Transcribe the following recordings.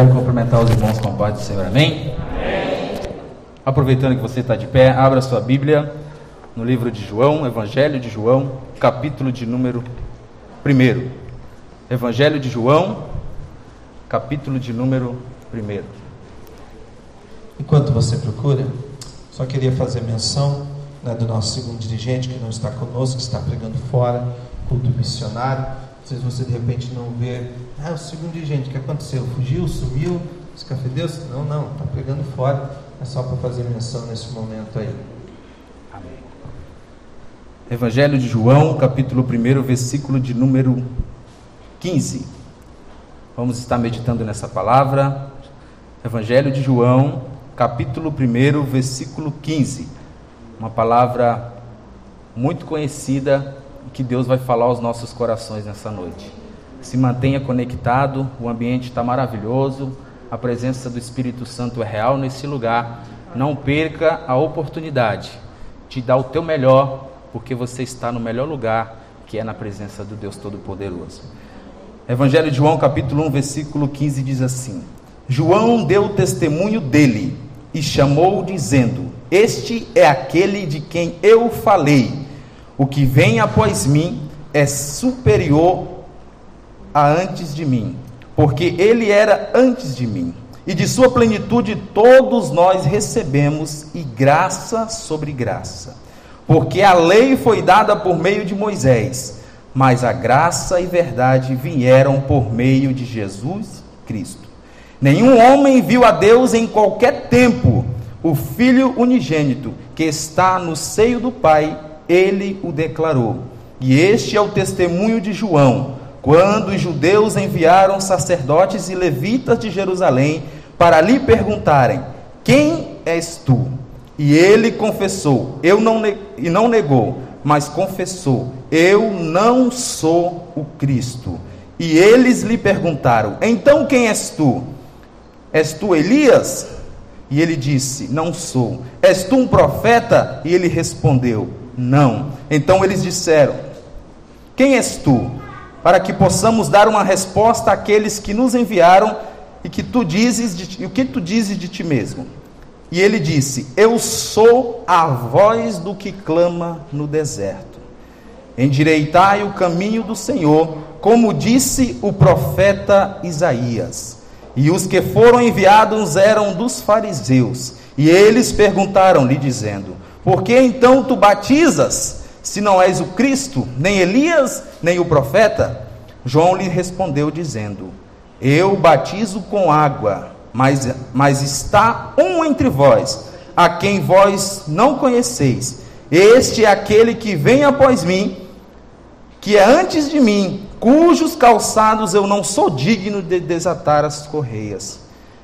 Quero cumprimentar os irmãos com a paz do Senhor, amém? amém. Aproveitando que você está de pé, abra sua Bíblia no livro de João, Evangelho de João, capítulo de número 1. Evangelho de João, capítulo de número 1. Enquanto você procura, só queria fazer menção né, do nosso segundo dirigente que não está conosco, que está pregando fora, culto missionário. Se você de repente não vê ah, o segundo dirigente, o que aconteceu? Fugiu, sumiu, escafedeu-se? Não, não, está pegando fora. É só para fazer menção nesse momento aí. Amém. Evangelho de João, capítulo 1, versículo de número 15. Vamos estar meditando nessa palavra. Evangelho de João, capítulo 1, versículo 15. Uma palavra muito conhecida que Deus vai falar aos nossos corações nessa noite se mantenha conectado, o ambiente está maravilhoso, a presença do Espírito Santo é real nesse lugar. Não perca a oportunidade de dar o teu melhor, porque você está no melhor lugar, que é na presença do Deus Todo-Poderoso. Evangelho de João, capítulo 1, versículo 15 diz assim: João deu testemunho dele e chamou, dizendo: Este é aquele de quem eu falei. O que vem após mim é superior a antes de mim, porque ele era antes de mim. E de sua plenitude todos nós recebemos, e graça sobre graça. Porque a lei foi dada por meio de Moisés, mas a graça e verdade vieram por meio de Jesus Cristo. Nenhum homem viu a Deus em qualquer tempo. O Filho unigênito, que está no seio do Pai, ele o declarou. E este é o testemunho de João quando os judeus enviaram sacerdotes e levitas de Jerusalém para lhe perguntarem: Quem és tu? E ele confessou, eu não e não negou, mas confessou: Eu não sou o Cristo. E eles lhe perguntaram: Então quem és tu? És tu Elias? E ele disse: Não sou. És tu um profeta? E ele respondeu: Não. Então eles disseram: Quem és tu? Para que possamos dar uma resposta àqueles que nos enviaram e que tu dizes de, o que tu dizes de ti mesmo. E ele disse: Eu sou a voz do que clama no deserto. Endireitai o caminho do Senhor, como disse o profeta Isaías. E os que foram enviados eram dos fariseus. E eles perguntaram-lhe, dizendo: Por que então tu batizas? Se não és o Cristo, nem Elias, nem o profeta? João lhe respondeu, dizendo: Eu batizo com água, mas, mas está um entre vós, a quem vós não conheceis. Este é aquele que vem após mim, que é antes de mim, cujos calçados eu não sou digno de desatar as correias.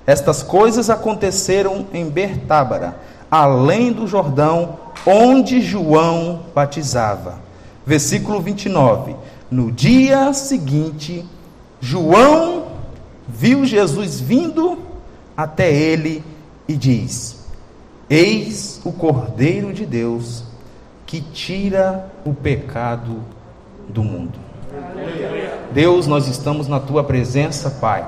Estas coisas aconteceram em Bertábara, além do Jordão, onde João batizava. Versículo 29. No dia seguinte, João viu Jesus vindo até ele e diz: Eis o Cordeiro de Deus que tira o pecado do mundo. Deus, nós estamos na tua presença, Pai.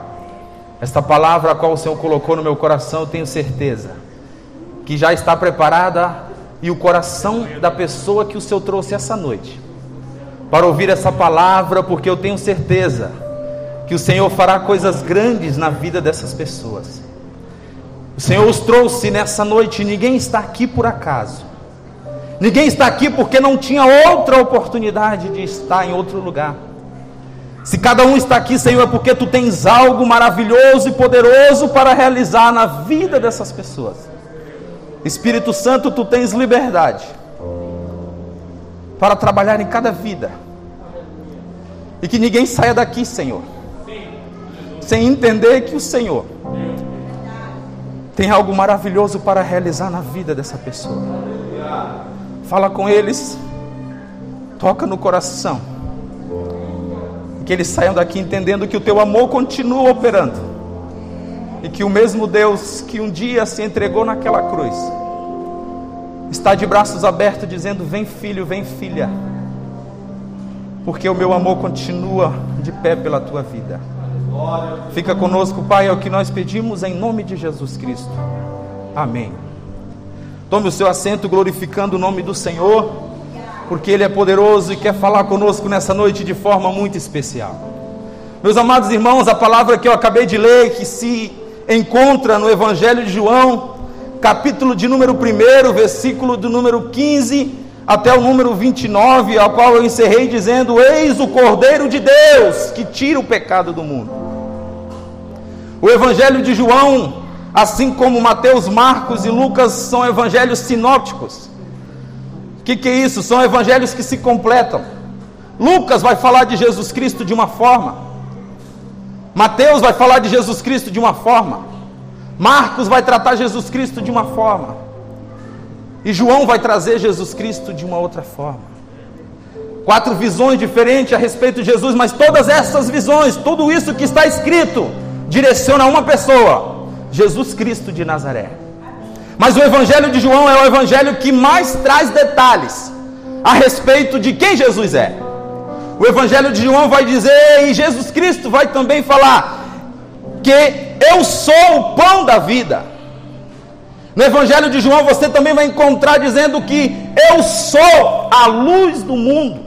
Esta palavra a qual o Senhor colocou no meu coração, eu tenho certeza que já está preparada e o coração da pessoa que o Senhor trouxe essa noite para ouvir essa palavra, porque eu tenho certeza que o Senhor fará coisas grandes na vida dessas pessoas. O Senhor os trouxe nessa noite, ninguém está aqui por acaso. Ninguém está aqui porque não tinha outra oportunidade de estar em outro lugar. Se cada um está aqui, Senhor, é porque tu tens algo maravilhoso e poderoso para realizar na vida dessas pessoas. Espírito Santo, tu tens liberdade para trabalhar em cada vida. E que ninguém saia daqui, Senhor, sem entender que o Senhor tem algo maravilhoso para realizar na vida dessa pessoa. Fala com eles, toca no coração. Que eles saiam daqui entendendo que o teu amor continua operando e que o mesmo Deus que um dia se entregou naquela cruz está de braços abertos dizendo: Vem filho, vem filha, porque o meu amor continua de pé pela tua vida. Fica conosco, Pai, é o que nós pedimos em nome de Jesus Cristo. Amém. Tome o seu assento glorificando o nome do Senhor, porque Ele é poderoso e quer falar conosco nessa noite de forma muito especial. Meus amados irmãos, a palavra que eu acabei de ler, que se encontra no Evangelho de João, capítulo de número 1, versículo do número 15 até o número 29, ao qual eu encerrei dizendo: Eis o Cordeiro de Deus que tira o pecado do mundo. O Evangelho de João, assim como Mateus, Marcos e Lucas, são evangelhos sinópticos. O que, que é isso? São evangelhos que se completam. Lucas vai falar de Jesus Cristo de uma forma, Mateus vai falar de Jesus Cristo de uma forma, Marcos vai tratar Jesus Cristo de uma forma, e João vai trazer Jesus Cristo de uma outra forma. Quatro visões diferentes a respeito de Jesus, mas todas essas visões, tudo isso que está escrito, direciona a uma pessoa: Jesus Cristo de Nazaré. Mas o Evangelho de João é o Evangelho que mais traz detalhes a respeito de quem Jesus é. O Evangelho de João vai dizer, e Jesus Cristo vai também falar, que eu sou o pão da vida. No Evangelho de João você também vai encontrar dizendo que eu sou a luz do mundo.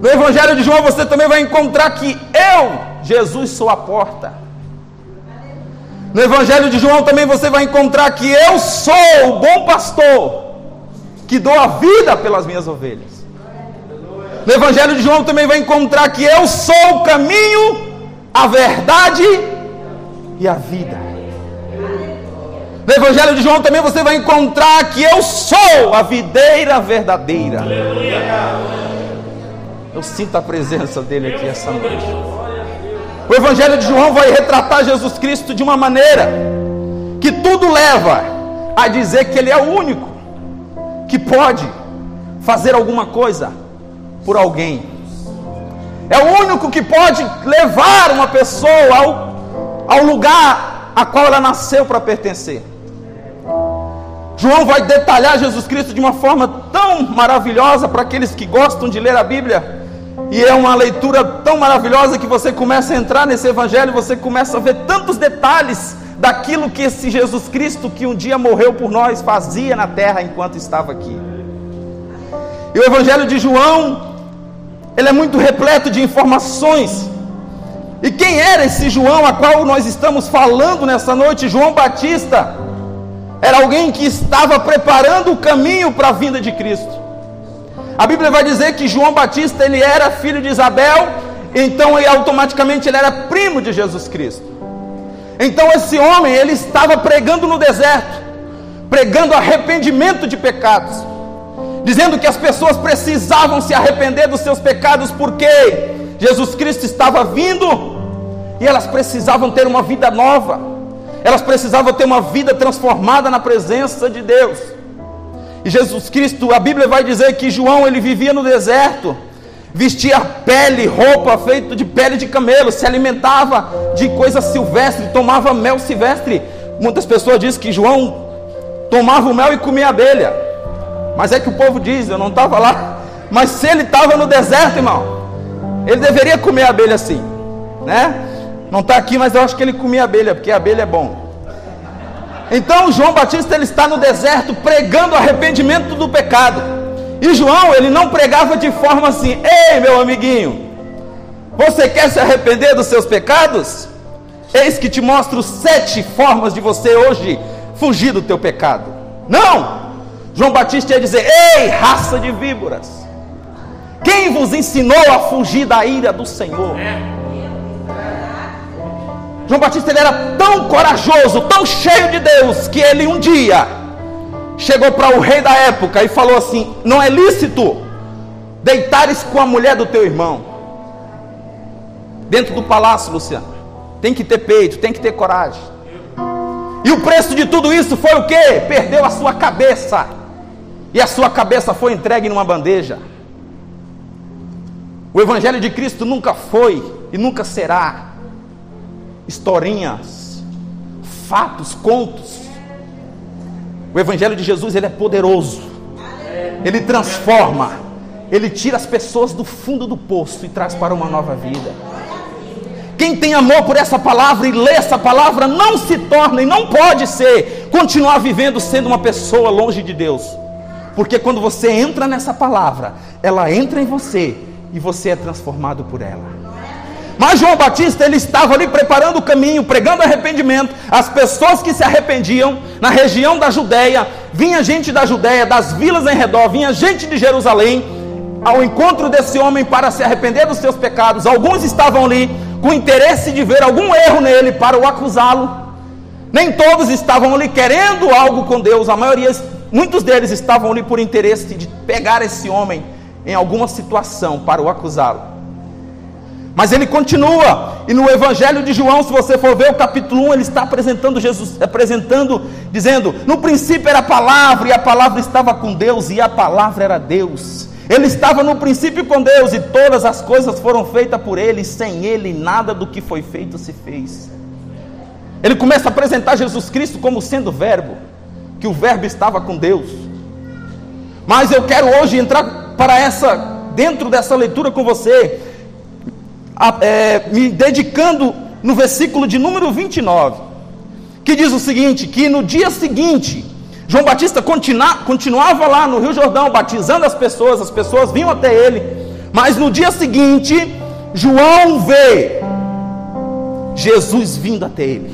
No Evangelho de João você também vai encontrar que eu, Jesus, sou a porta. No Evangelho de João também você vai encontrar que eu sou o bom pastor que dou a vida pelas minhas ovelhas. No Evangelho de João também vai encontrar que eu sou o caminho, a verdade e a vida. No Evangelho de João também você vai encontrar que eu sou a videira verdadeira. Eu sinto a presença dele aqui essa noite. O Evangelho de João vai retratar Jesus Cristo de uma maneira que tudo leva a dizer que ele é o único que pode fazer alguma coisa por alguém. É o único que pode levar uma pessoa ao, ao lugar a qual ela nasceu para pertencer. João vai detalhar Jesus Cristo de uma forma tão maravilhosa para aqueles que gostam de ler a Bíblia. E é uma leitura tão maravilhosa que você começa a entrar nesse evangelho, você começa a ver tantos detalhes daquilo que esse Jesus Cristo que um dia morreu por nós fazia na terra enquanto estava aqui. E o evangelho de João, ele é muito repleto de informações. E quem era esse João a qual nós estamos falando nessa noite? João Batista era alguém que estava preparando o caminho para a vinda de Cristo. A Bíblia vai dizer que João Batista ele era filho de Isabel, então ele, automaticamente ele era primo de Jesus Cristo. Então esse homem ele estava pregando no deserto, pregando arrependimento de pecados, dizendo que as pessoas precisavam se arrepender dos seus pecados porque Jesus Cristo estava vindo e elas precisavam ter uma vida nova. Elas precisavam ter uma vida transformada na presença de Deus. E Jesus Cristo, a Bíblia vai dizer que João ele vivia no deserto, vestia pele, roupa feita de pele de camelo, se alimentava de coisas silvestres, tomava mel silvestre. Muitas pessoas dizem que João tomava o mel e comia abelha. Mas é que o povo diz, eu não estava lá. Mas se ele estava no deserto, irmão, ele deveria comer abelha sim, né? Não está aqui, mas eu acho que ele comia abelha, porque abelha é bom. Então João Batista ele está no deserto pregando arrependimento do pecado. E João ele não pregava de forma assim: "Ei, meu amiguinho, você quer se arrepender dos seus pecados? Eis que te mostro sete formas de você hoje fugir do teu pecado." Não! João Batista ia dizer: "Ei, raça de víboras, quem vos ensinou a fugir da ira do Senhor?" É. João Batista ele era tão corajoso, tão cheio de Deus, que ele um dia chegou para o rei da época e falou assim: Não é lícito deitares com a mulher do teu irmão. Dentro do palácio, Luciano. Tem que ter peito, tem que ter coragem. E o preço de tudo isso foi o que? Perdeu a sua cabeça. E a sua cabeça foi entregue numa bandeja. O Evangelho de Cristo nunca foi e nunca será historinhas, fatos, contos. O Evangelho de Jesus ele é poderoso, ele transforma, ele tira as pessoas do fundo do poço e traz para uma nova vida. quem tem amor por essa palavra e lê essa palavra não se torna e não pode ser, continuar vivendo sendo uma pessoa longe de Deus. Porque quando você entra nessa palavra, ela entra em você e você é transformado por ela. Mas João Batista, ele estava ali preparando o caminho, pregando arrependimento. As pessoas que se arrependiam na região da Judéia, vinha gente da Judéia, das vilas em redor, vinha gente de Jerusalém ao encontro desse homem para se arrepender dos seus pecados. Alguns estavam ali com interesse de ver algum erro nele para o acusá-lo. Nem todos estavam ali querendo algo com Deus, a maioria, muitos deles estavam ali por interesse de pegar esse homem em alguma situação para o acusá-lo. Mas ele continua, e no Evangelho de João, se você for ver o capítulo 1, ele está apresentando Jesus, apresentando, dizendo: No princípio era a palavra, e a palavra estava com Deus, e a palavra era Deus. Ele estava no princípio com Deus, e todas as coisas foram feitas por ele, e sem ele nada do que foi feito se fez. Ele começa a apresentar Jesus Cristo como sendo verbo, que o verbo estava com Deus. Mas eu quero hoje entrar para essa, dentro dessa leitura com você, é, me dedicando no versículo de número 29, que diz o seguinte: que no dia seguinte, João Batista continua, continuava lá no Rio Jordão batizando as pessoas, as pessoas vinham até ele, mas no dia seguinte, João vê Jesus vindo até ele.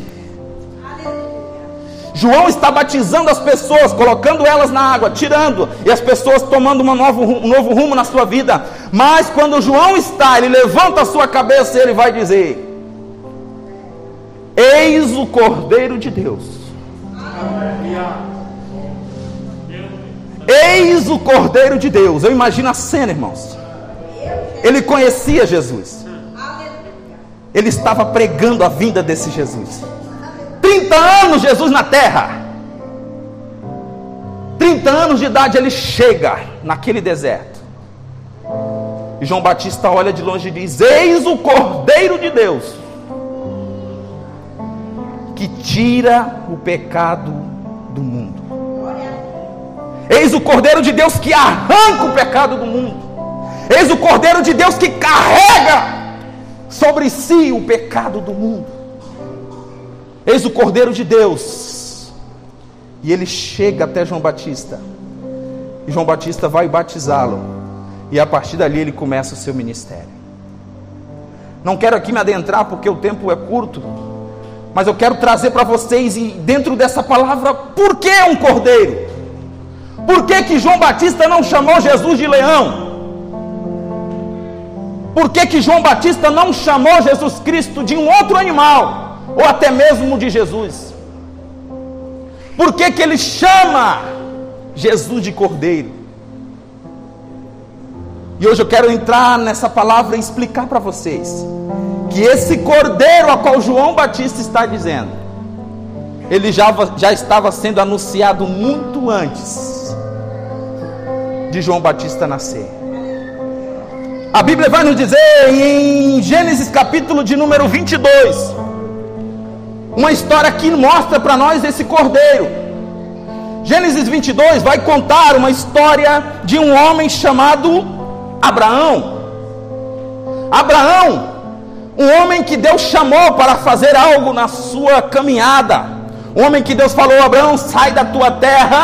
João está batizando as pessoas, colocando elas na água, tirando, e as pessoas tomando um novo, um novo rumo na sua vida. Mas quando João está, ele levanta a sua cabeça e ele vai dizer: Eis o Cordeiro de Deus. Eis o Cordeiro de Deus. Eu imagino a cena, irmãos. Ele conhecia Jesus. Ele estava pregando a vinda desse Jesus. 30 anos Jesus na terra. 30 anos de idade ele chega naquele deserto. E João Batista olha de longe e diz: Eis o Cordeiro de Deus que tira o pecado do mundo. Eis o Cordeiro de Deus que arranca o pecado do mundo. Eis o Cordeiro de Deus que carrega sobre si o pecado do mundo. Eis o Cordeiro de Deus. E ele chega até João Batista. E João Batista vai batizá-lo. E a partir dali ele começa o seu ministério. Não quero aqui me adentrar porque o tempo é curto. Mas eu quero trazer para vocês, dentro dessa palavra, por que um cordeiro? Por que, que João Batista não chamou Jesus de leão? Por que, que João Batista não chamou Jesus Cristo de um outro animal? Ou até mesmo de Jesus. Por que, que ele chama Jesus de Cordeiro? E hoje eu quero entrar nessa palavra e explicar para vocês que esse Cordeiro a qual João Batista está dizendo, ele já, já estava sendo anunciado muito antes de João Batista nascer. A Bíblia vai nos dizer em Gênesis capítulo de número 22, uma história que mostra para nós esse cordeiro. Gênesis 22 vai contar uma história de um homem chamado Abraão. Abraão, um homem que Deus chamou para fazer algo na sua caminhada. Um homem que Deus falou: Abraão, sai da tua terra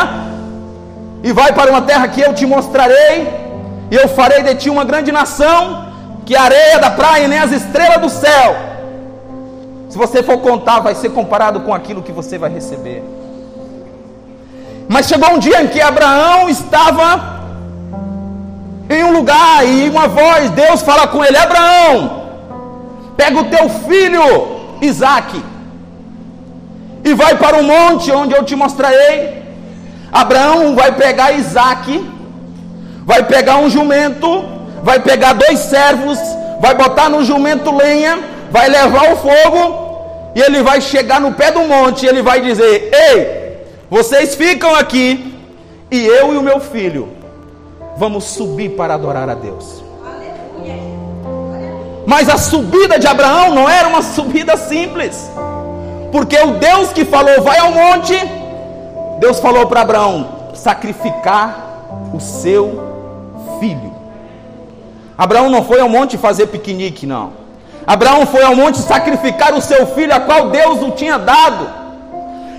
e vai para uma terra que eu te mostrarei, e eu farei de ti uma grande nação, que a areia da praia nem as estrelas do céu se você for contar, vai ser comparado com aquilo que você vai receber. Mas chegou um dia em que Abraão estava em um lugar e uma voz, Deus fala com ele: Abraão, pega o teu filho Isaac e vai para o monte onde eu te mostrarei. Abraão vai pegar Isaac, vai pegar um jumento, vai pegar dois servos, vai botar no jumento lenha, vai levar o fogo e ele vai chegar no pé do monte e ele vai dizer: Ei, vocês ficam aqui e eu e o meu filho vamos subir para adorar a Deus. Mas a subida de Abraão não era uma subida simples, porque o Deus que falou, vai ao monte, Deus falou para Abraão: sacrificar o seu filho. Abraão não foi ao monte fazer piquenique, não. Abraão foi ao monte sacrificar o seu filho, a qual Deus o tinha dado.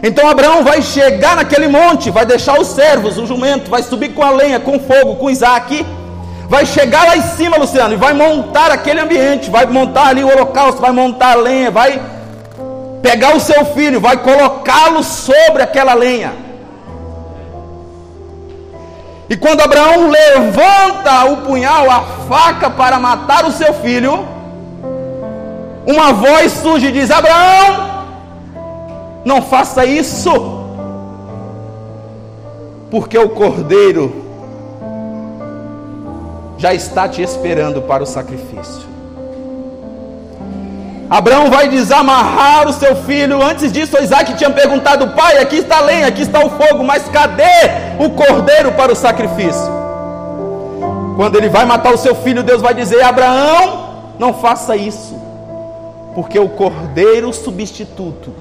Então Abraão vai chegar naquele monte, vai deixar os servos, o jumento, vai subir com a lenha, com fogo, com Isaac, vai chegar lá em cima, Luciano, e vai montar aquele ambiente, vai montar ali o holocausto, vai montar a lenha, vai pegar o seu filho, vai colocá-lo sobre aquela lenha. E quando Abraão levanta o punhal, a faca para matar o seu filho, uma voz surge e diz: Abraão, não faça isso, porque o cordeiro já está te esperando para o sacrifício. Abraão vai desamarrar o seu filho. Antes disso, Isaac tinha perguntado: Pai, aqui está a lenha, aqui está o fogo, mas cadê o cordeiro para o sacrifício? Quando ele vai matar o seu filho, Deus vai dizer: Abraão, não faça isso, porque o cordeiro substituto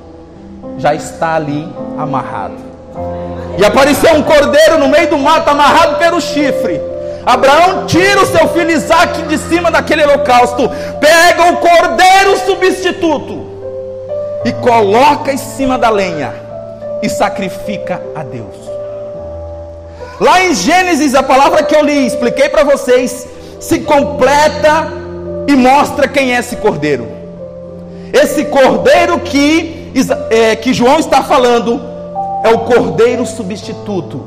já está ali amarrado. E apareceu um cordeiro no meio do mato, amarrado pelo chifre. Abraão tira o seu filho Isaac de cima daquele holocausto, pega o cordeiro substituto e coloca em cima da lenha e sacrifica a Deus. Lá em Gênesis, a palavra que eu li, expliquei para vocês, se completa e mostra quem é esse cordeiro. Esse cordeiro que, é, que João está falando é o cordeiro substituto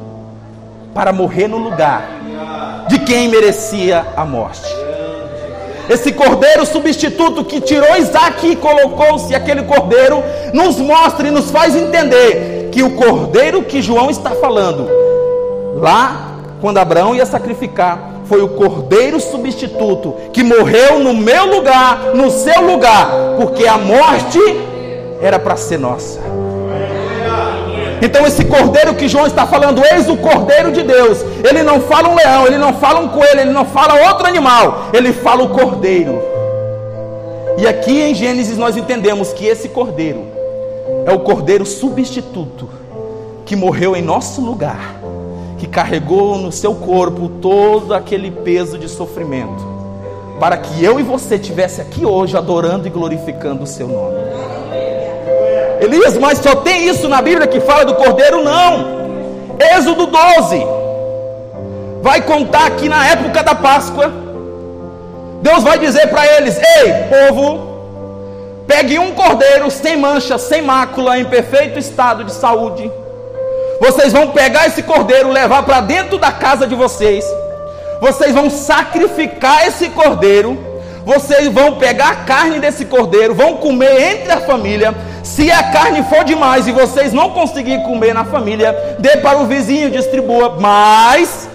para morrer no lugar de quem merecia a morte. Esse cordeiro substituto que tirou Isaac e colocou-se aquele cordeiro, nos mostra e nos faz entender que o cordeiro que João está falando, lá, quando Abraão ia sacrificar, foi o cordeiro substituto que morreu no meu lugar, no seu lugar, porque a morte era para ser nossa. Então, esse cordeiro que João está falando, eis o cordeiro de Deus. Ele não fala um leão, ele não fala um coelho, ele não fala outro animal, ele fala o cordeiro. E aqui em Gênesis nós entendemos que esse cordeiro é o cordeiro substituto que morreu em nosso lugar, que carregou no seu corpo todo aquele peso de sofrimento, para que eu e você tivesse aqui hoje adorando e glorificando o seu nome. Elias, mas só tem isso na Bíblia que fala do cordeiro? Não. Êxodo 12 vai contar que na época da Páscoa, Deus vai dizer para eles: Ei, povo, pegue um cordeiro sem mancha, sem mácula, em perfeito estado de saúde. Vocês vão pegar esse cordeiro, levar para dentro da casa de vocês. Vocês vão sacrificar esse cordeiro. Vocês vão pegar a carne desse cordeiro, vão comer entre a família se a carne for demais e vocês não conseguirem comer na família, dê para o vizinho, distribua, mas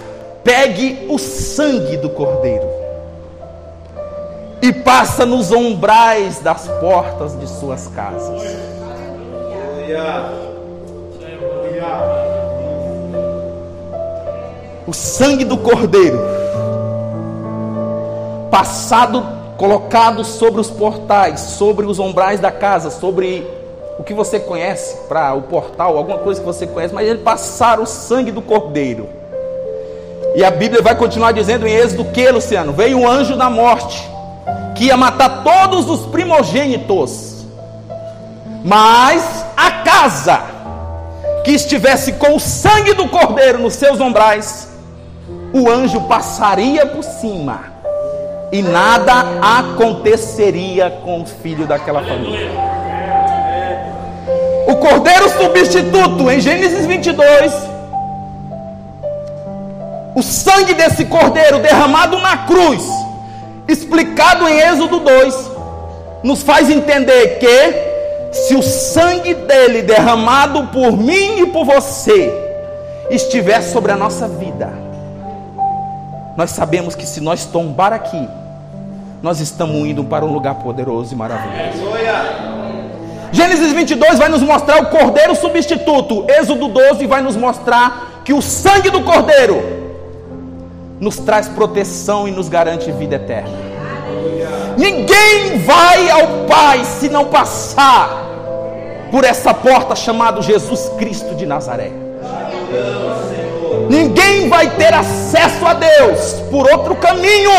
pegue o sangue do cordeiro e passa nos umbrais das portas de suas casas. O sangue do cordeiro passado colocado sobre os portais, sobre os umbrais da casa, sobre o que você conhece para o portal, alguma coisa que você conhece, mas ele passaram o sangue do cordeiro. E a Bíblia vai continuar dizendo em Êxodo que, Luciano, veio um anjo da morte que ia matar todos os primogênitos. Mas a casa que estivesse com o sangue do cordeiro nos seus umbrais, o anjo passaria por cima e nada aconteceria com o filho daquela família. O cordeiro substituto, em Gênesis 22, o sangue desse cordeiro derramado na cruz, explicado em Êxodo 2, nos faz entender que se o sangue dele derramado por mim e por você estiver sobre a nossa vida, nós sabemos que se nós tombar aqui, nós estamos indo para um lugar poderoso e maravilhoso. Gênesis 22 vai nos mostrar o cordeiro substituto. Êxodo 12 vai nos mostrar que o sangue do cordeiro nos traz proteção e nos garante vida eterna. Ninguém vai ao Pai se não passar por essa porta chamada Jesus Cristo de Nazaré. Ninguém vai ter acesso a Deus por outro caminho,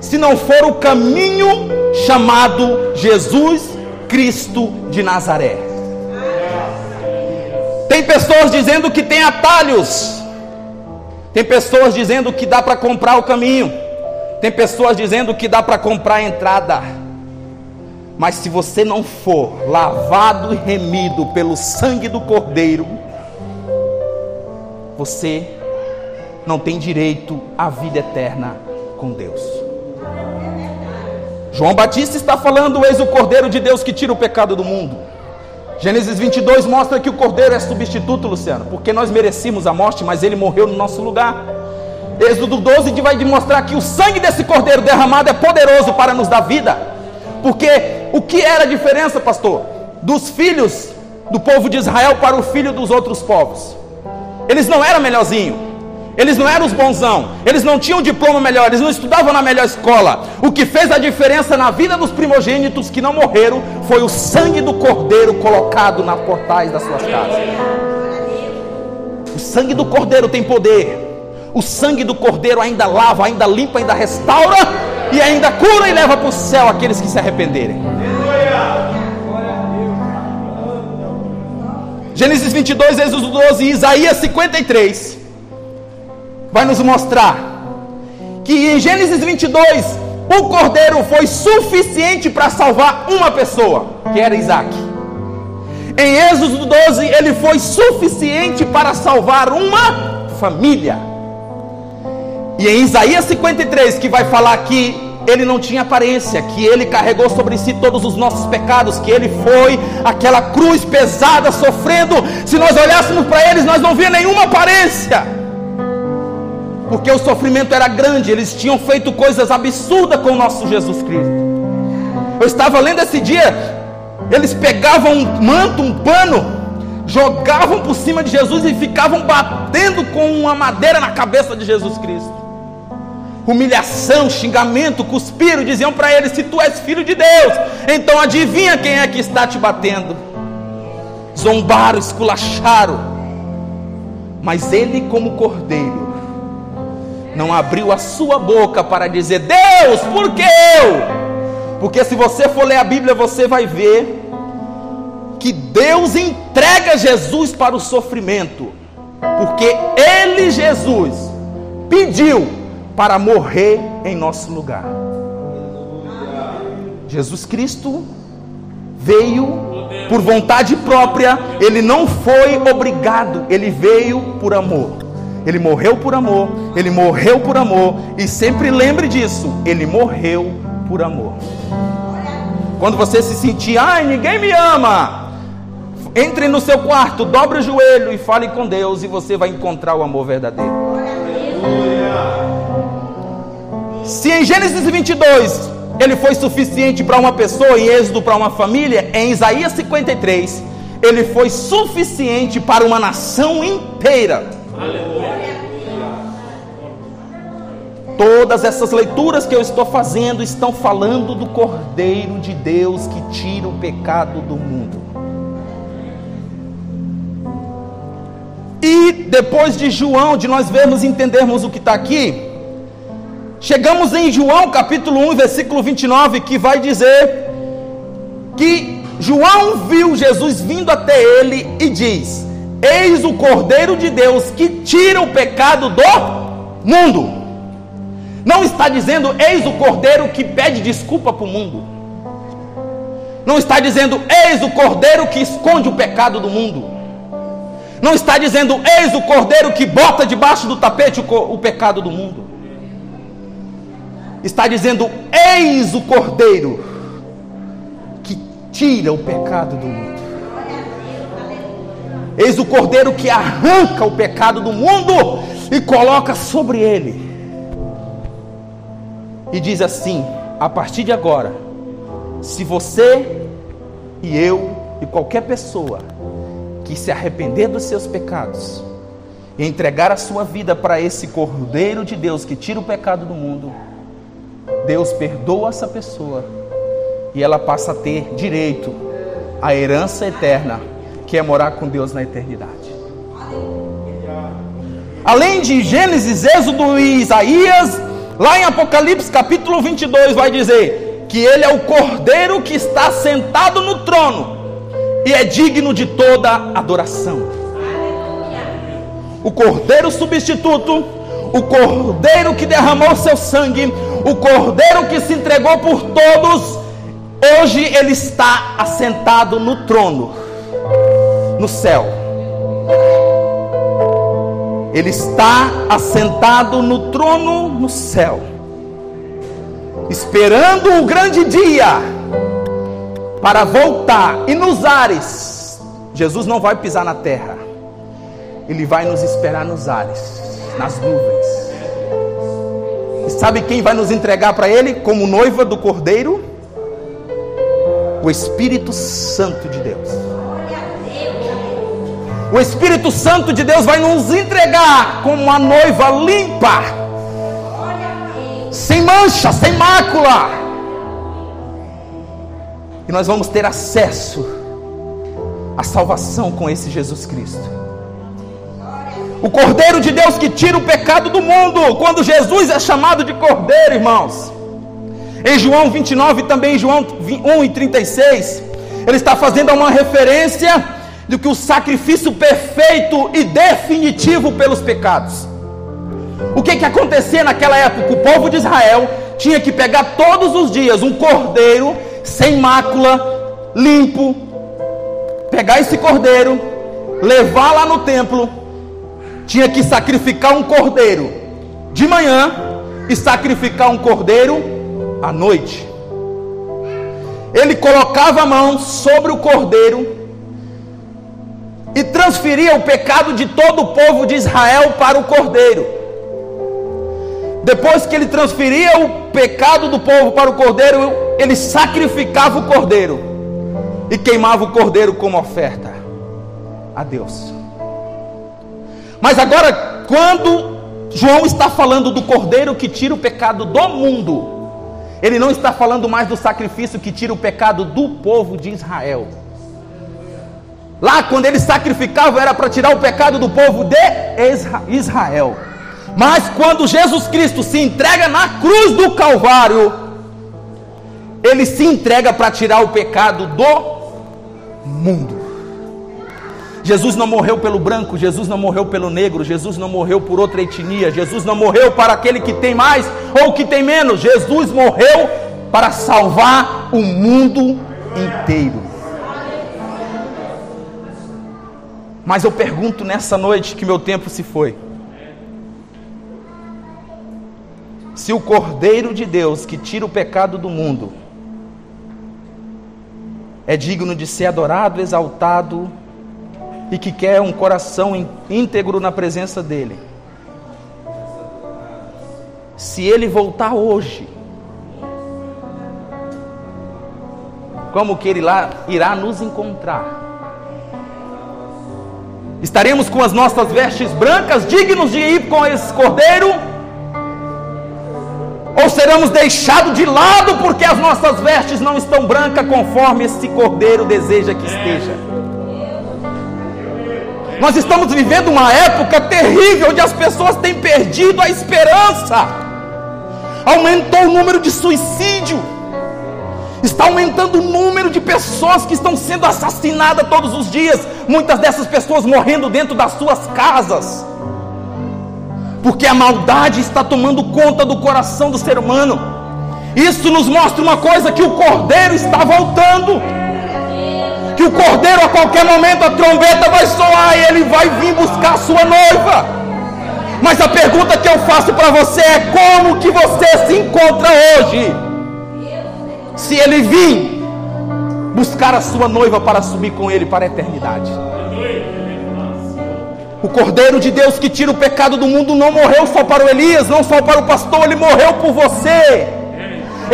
se não for o caminho chamado Jesus Cristo de Nazaré. Tem pessoas dizendo que tem atalhos. Tem pessoas dizendo que dá para comprar o caminho. Tem pessoas dizendo que dá para comprar a entrada. Mas se você não for lavado e remido pelo sangue do Cordeiro, você não tem direito à vida eterna com Deus. João Batista está falando: Eis o Cordeiro de Deus que tira o pecado do mundo. Gênesis 22 mostra que o Cordeiro é substituto, Luciano, porque nós merecíamos a morte, mas ele morreu no nosso lugar. Êxodo 12 vai demonstrar que o sangue desse Cordeiro derramado é poderoso para nos dar vida. Porque o que era a diferença, pastor, dos filhos do povo de Israel para o filho dos outros povos? Eles não eram melhorzinho. Eles não eram os bonzão, eles não tinham diploma melhor, eles não estudavam na melhor escola. O que fez a diferença na vida dos primogênitos que não morreram foi o sangue do cordeiro colocado nas portais das suas casas. O sangue do cordeiro tem poder. O sangue do cordeiro ainda lava, ainda limpa, ainda restaura e ainda cura e leva para o céu aqueles que se arrependerem. Gênesis 22, Êxodo 12 e Isaías 53 vai nos mostrar que em Gênesis 22 o cordeiro foi suficiente para salvar uma pessoa, que era Isaac. Em Êxodo 12 ele foi suficiente para salvar uma família. E em Isaías 53 que vai falar que ele não tinha aparência, que ele carregou sobre si todos os nossos pecados, que ele foi aquela cruz pesada sofrendo. Se nós olhássemos para eles, nós não via nenhuma aparência porque o sofrimento era grande, eles tinham feito coisas absurdas com o nosso Jesus Cristo. Eu estava lendo esse dia, eles pegavam um manto, um pano, jogavam por cima de Jesus e ficavam batendo com uma madeira na cabeça de Jesus Cristo. Humilhação, xingamento, cuspiram, diziam para ele: Se tu és filho de Deus, então adivinha quem é que está te batendo. Zombaram, esculacharam, mas ele, como cordeiro, não abriu a sua boca para dizer: Deus, por que eu? Porque se você for ler a Bíblia, você vai ver que Deus entrega Jesus para o sofrimento, porque Ele, Jesus, pediu para morrer em nosso lugar. Jesus Cristo veio por vontade própria, ele não foi obrigado, ele veio por amor. Ele morreu por amor, ele morreu por amor, e sempre lembre disso: ele morreu por amor. Quando você se sentir, ai, ninguém me ama, entre no seu quarto, dobre o joelho e fale com Deus, e você vai encontrar o amor verdadeiro. Se em Gênesis 22 ele foi suficiente para uma pessoa, em Êxodo para uma família, em Isaías 53 ele foi suficiente para uma nação inteira. Todas essas leituras que eu estou fazendo estão falando do Cordeiro de Deus que tira o pecado do mundo. E depois de João, de nós vermos entendermos o que está aqui, chegamos em João capítulo 1, versículo 29, que vai dizer que João viu Jesus vindo até ele e diz: Eis o Cordeiro de Deus que tira o pecado do mundo. Não está dizendo, eis o Cordeiro que pede desculpa para o mundo. Não está dizendo, eis o Cordeiro que esconde o pecado do mundo. Não está dizendo, eis o Cordeiro que bota debaixo do tapete o, o pecado do mundo. Está dizendo, eis o Cordeiro que tira o pecado do mundo. Eis o cordeiro que arranca o pecado do mundo e coloca sobre ele. E diz assim: a partir de agora, se você e eu e qualquer pessoa que se arrepender dos seus pecados e entregar a sua vida para esse Cordeiro de Deus que tira o pecado do mundo, Deus perdoa essa pessoa e ela passa a ter direito à herança eterna que é morar com Deus na eternidade. Além de Gênesis, Êxodo e Isaías, lá em Apocalipse capítulo 22 vai dizer que ele é o cordeiro que está sentado no trono e é digno de toda adoração. O cordeiro substituto, o cordeiro que derramou seu sangue, o cordeiro que se entregou por todos, hoje ele está assentado no trono, no céu. Ele está assentado no trono no céu, esperando o grande dia para voltar e nos ares. Jesus não vai pisar na terra, ele vai nos esperar nos ares, nas nuvens. E sabe quem vai nos entregar para ele como noiva do cordeiro? O Espírito Santo de Deus. O Espírito Santo de Deus vai nos entregar como uma noiva limpa, sem mancha, sem mácula. E nós vamos ter acesso à salvação com esse Jesus Cristo. O Cordeiro de Deus que tira o pecado do mundo. Quando Jesus é chamado de Cordeiro, irmãos. Em João 29, também em João 1 e 36, ele está fazendo uma referência do que o sacrifício perfeito e definitivo pelos pecados. O que que acontecia naquela época? O povo de Israel tinha que pegar todos os dias um cordeiro sem mácula, limpo, pegar esse cordeiro, levar lá no templo, tinha que sacrificar um cordeiro de manhã e sacrificar um cordeiro à noite. Ele colocava a mão sobre o cordeiro e transferia o pecado de todo o povo de Israel para o cordeiro. Depois que ele transferia o pecado do povo para o cordeiro, ele sacrificava o cordeiro e queimava o cordeiro como oferta a Deus. Mas agora, quando João está falando do cordeiro que tira o pecado do mundo, ele não está falando mais do sacrifício que tira o pecado do povo de Israel. Lá, quando eles sacrificavam, era para tirar o pecado do povo de Israel. Mas quando Jesus Cristo se entrega na cruz do Calvário, ele se entrega para tirar o pecado do mundo. Jesus não morreu pelo branco, Jesus não morreu pelo negro, Jesus não morreu por outra etnia, Jesus não morreu para aquele que tem mais ou que tem menos, Jesus morreu para salvar o mundo inteiro. Mas eu pergunto nessa noite que meu tempo se foi. Se o Cordeiro de Deus que tira o pecado do mundo é digno de ser adorado, exaltado e que quer um coração íntegro na presença dele. Se ele voltar hoje, como que ele lá irá nos encontrar? Estaremos com as nossas vestes brancas, dignos de ir com esse cordeiro? Ou seremos deixados de lado porque as nossas vestes não estão brancas conforme esse cordeiro deseja que esteja? Nós estamos vivendo uma época terrível onde as pessoas têm perdido a esperança. Aumentou o número de suicídio. Está aumentando o número de pessoas que estão sendo assassinadas todos os dias. Muitas dessas pessoas morrendo dentro das suas casas. Porque a maldade está tomando conta do coração do ser humano. Isso nos mostra uma coisa: que o cordeiro está voltando. Que o cordeiro a qualquer momento a trombeta vai soar e ele vai vir buscar a sua noiva. Mas a pergunta que eu faço para você é: como que você se encontra hoje? se ele vir buscar a sua noiva para subir com ele para a eternidade. O Cordeiro de Deus que tira o pecado do mundo não morreu só para o Elias, não só para o pastor, ele morreu por você.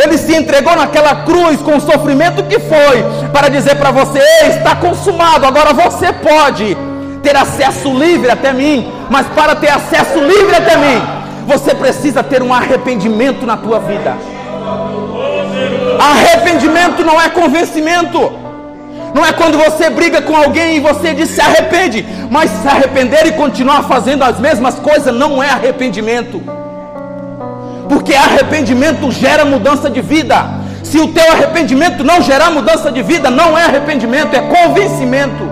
Ele se entregou naquela cruz com o sofrimento que foi, para dizer para você: está consumado, agora você pode ter acesso livre até mim, mas para ter acesso livre até mim, você precisa ter um arrependimento na tua vida. Arrependimento não é convencimento. Não é quando você briga com alguém e você diz se arrepende, mas se arrepender e continuar fazendo as mesmas coisas não é arrependimento. Porque arrependimento gera mudança de vida. Se o teu arrependimento não gerar mudança de vida, não é arrependimento, é convencimento.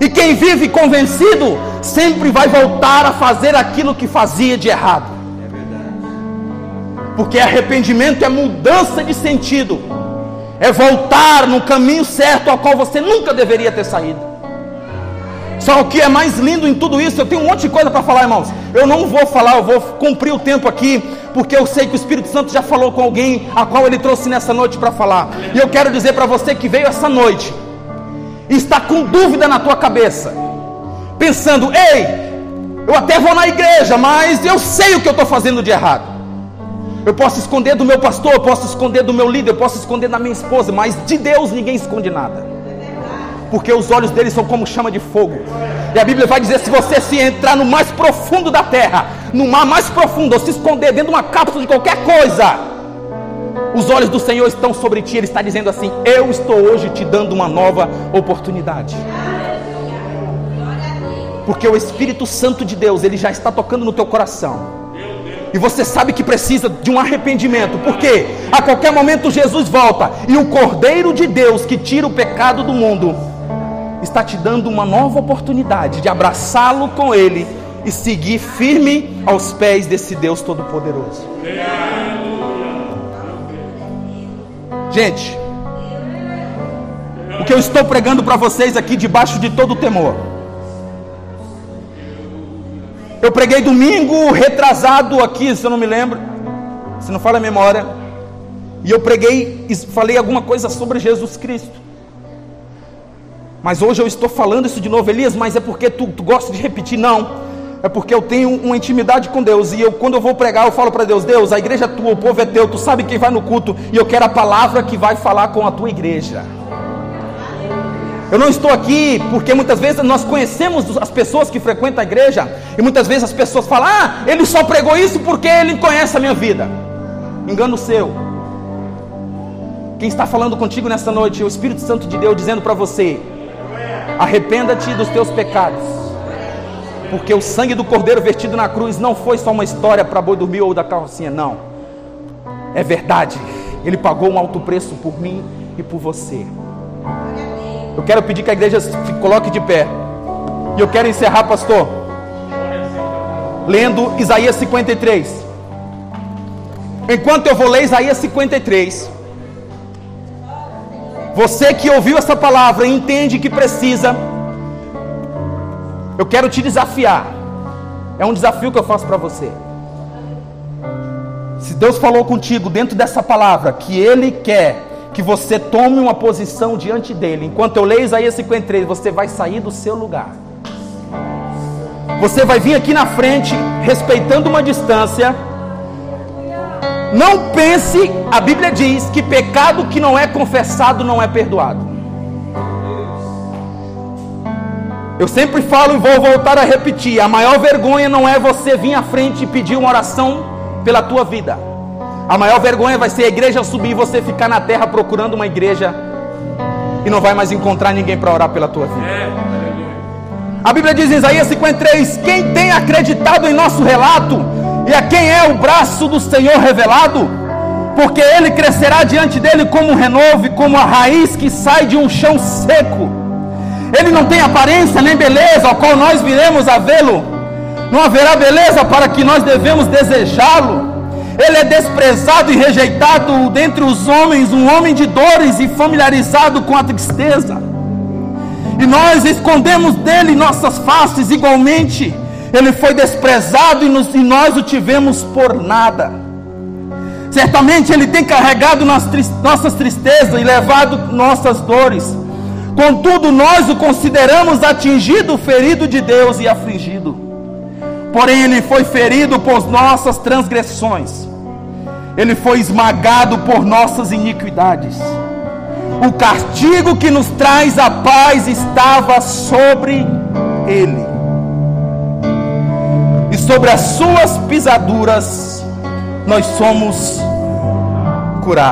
E quem vive convencido sempre vai voltar a fazer aquilo que fazia de errado. Porque arrependimento é mudança de sentido, é voltar no caminho certo ao qual você nunca deveria ter saído. Só o que é mais lindo em tudo isso, eu tenho um monte de coisa para falar, irmãos. Eu não vou falar, eu vou cumprir o tempo aqui, porque eu sei que o Espírito Santo já falou com alguém a qual ele trouxe nessa noite para falar. E eu quero dizer para você que veio essa noite está com dúvida na tua cabeça, pensando: "Ei, eu até vou na igreja, mas eu sei o que eu estou fazendo de errado. Eu posso esconder do meu pastor, eu posso esconder do meu líder, eu posso esconder da minha esposa, mas de Deus ninguém esconde nada porque os olhos dele são como chama de fogo. E a Bíblia vai dizer: se você se entrar no mais profundo da terra, no mar mais profundo, ou se esconder dentro de uma cápsula de qualquer coisa, os olhos do Senhor estão sobre ti. Ele está dizendo assim: Eu estou hoje te dando uma nova oportunidade. Porque o Espírito Santo de Deus, ele já está tocando no teu coração. E você sabe que precisa de um arrependimento, porque a qualquer momento Jesus volta e o Cordeiro de Deus que tira o pecado do mundo está te dando uma nova oportunidade de abraçá-lo com Ele e seguir firme aos pés desse Deus Todo-Poderoso. Gente, o que eu estou pregando para vocês aqui debaixo de todo o temor. Eu preguei domingo retrasado aqui, se eu não me lembro, se não fala a memória, e eu preguei, falei alguma coisa sobre Jesus Cristo. Mas hoje eu estou falando isso de novo, Elias, mas é porque tu, tu gosta de repetir? Não. É porque eu tenho uma intimidade com Deus. E eu, quando eu vou pregar, eu falo para Deus: Deus, a igreja é tua, o povo é teu, tu sabe quem vai no culto. E eu quero a palavra que vai falar com a tua igreja. Eu não estou aqui porque muitas vezes nós conhecemos as pessoas que frequentam a igreja. E muitas vezes as pessoas falam: Ah, ele só pregou isso porque ele conhece a minha vida. Engano seu. Quem está falando contigo nessa noite é o Espírito Santo de Deus dizendo para você: Arrependa-te dos teus pecados. Porque o sangue do cordeiro vertido na cruz não foi só uma história para boi dormir ou da carrocinha, não. É verdade. Ele pagou um alto preço por mim e por você. Eu quero pedir que a igreja se coloque de pé. E eu quero encerrar, pastor, lendo Isaías 53. Enquanto eu vou ler Isaías 53, você que ouviu essa palavra e entende que precisa, eu quero te desafiar. É um desafio que eu faço para você. Se Deus falou contigo dentro dessa palavra que Ele quer que você tome uma posição diante dele, enquanto eu leio Isaías 53, você vai sair do seu lugar. Você vai vir aqui na frente, respeitando uma distância não pense, a Bíblia diz que pecado que não é confessado não é perdoado. Eu sempre falo e vou voltar a repetir: a maior vergonha não é você vir à frente e pedir uma oração pela tua vida. A maior vergonha vai ser a igreja subir e você ficar na terra procurando uma igreja e não vai mais encontrar ninguém para orar pela tua vida. A Bíblia diz em Isaías 53: Quem tem acreditado em nosso relato e a quem é o braço do Senhor revelado? Porque ele crescerá diante dele como um renovo, como a raiz que sai de um chão seco. Ele não tem aparência nem beleza, ao qual nós viremos a vê-lo. Não haverá beleza para que nós devemos desejá-lo. Ele é desprezado e rejeitado dentre os homens, um homem de dores e familiarizado com a tristeza. E nós escondemos dele nossas faces igualmente ele foi desprezado e, nos, e nós o tivemos por nada. Certamente Ele tem carregado nossas tristezas e levado nossas dores. Contudo, nós o consideramos atingido, ferido de Deus e afligido. Porém, Ele foi ferido por nossas transgressões, Ele foi esmagado por nossas iniquidades. O castigo que nos traz a paz estava sobre Ele sobre as suas pisaduras nós somos curados.